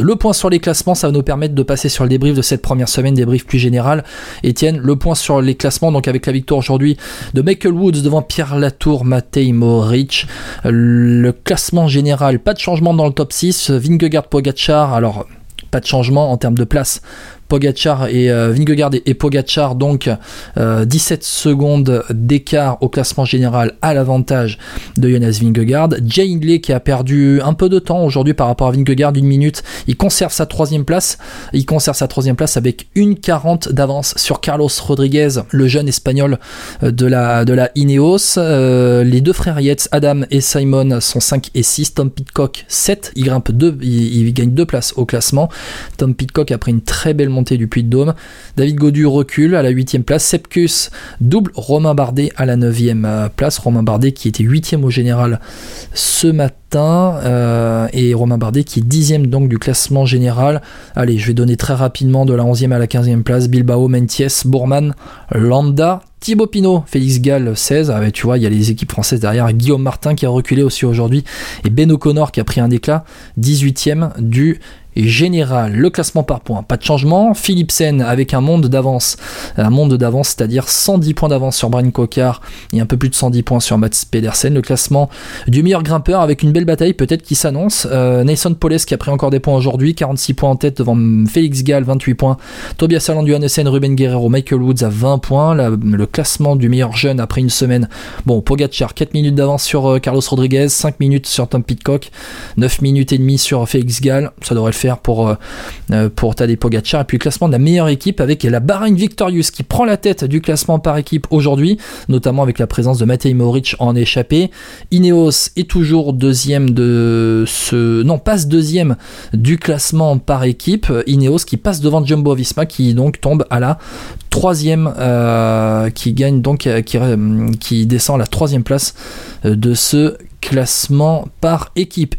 Le point sur les classements, ça va nous permettre de passer sur le débrief de cette première semaine, débrief plus général. Étienne, le point sur les classements, donc avec la victoire aujourd'hui de Michael Woods devant Pierre Latour, Matej Moric. Le classement général, pas de changement dans le top 6. Vingegaard Pogacar, alors pas de changement en termes de place Pogachar et euh, Vingegaard et, Pogachar donc 17 euh, secondes d'écart au classement général à l'avantage de Jonas Vingegaard. Jay Hindley qui a perdu un peu de temps aujourd'hui par rapport à Vingegaard une minute, il conserve sa troisième place. Il conserve sa troisième place avec une 40 d'avance sur Carlos Rodriguez, le jeune espagnol euh, de la de la Ineos. les deux frères Yates, Adam et Simon sont 5 et 6. Tom Pitcock 7. Il grimpe 2, il, gagne deux places au classement. Tom Pitcock a pris une très belle du Puy de Dôme. David Godu recule à la 8 place. Sepkus double Romain Bardet à la 9 euh, place. Romain Bardet qui était 8 au général ce matin. Euh, et Romain Bardet qui est 10 donc du classement général. Allez, je vais donner très rapidement de la 11e à la 15e place. Bilbao, Menties, Bourman, Landa, Thibaut Pinot, Félix Gall 16, ah tu vois, il y a les équipes françaises derrière, Guillaume Martin qui a reculé aussi aujourd'hui, et Ben O'Connor qui a pris un éclat, 18ème du général. Le classement par points, pas de changement. Philipsen avec un monde d'avance, un monde d'avance, c'est-à-dire 110 points d'avance sur Brian Cocard et un peu plus de 110 points sur Mats Pedersen. Le classement du meilleur grimpeur avec une belle bataille peut-être qui s'annonce. Euh, Nason Poles qui a pris encore des points aujourd'hui, 46 points en tête devant Félix Gall, 28 points. Tobias Allan Johannessen, Ruben Guerrero, Michael Woods à 20 points. le classement du meilleur jeune après une semaine. Bon, Pogacar, 4 minutes d'avance sur euh, Carlos Rodriguez, 5 minutes sur Tom Pitcock, 9 minutes et demie sur Félix Gall. Ça devrait le faire pour, euh, euh, pour Tadej Pogacar. Et puis le classement de la meilleure équipe avec la Bahrain Victorious qui prend la tête du classement par équipe aujourd'hui, notamment avec la présence de Matej Moric en échappée. Ineos est toujours deuxième de ce... Non, passe deuxième du classement par équipe. Ineos qui passe devant Jumbo Visma qui donc tombe à la troisième, euh, qui gagne donc, qui, qui descend à la troisième place de ce classement par équipe.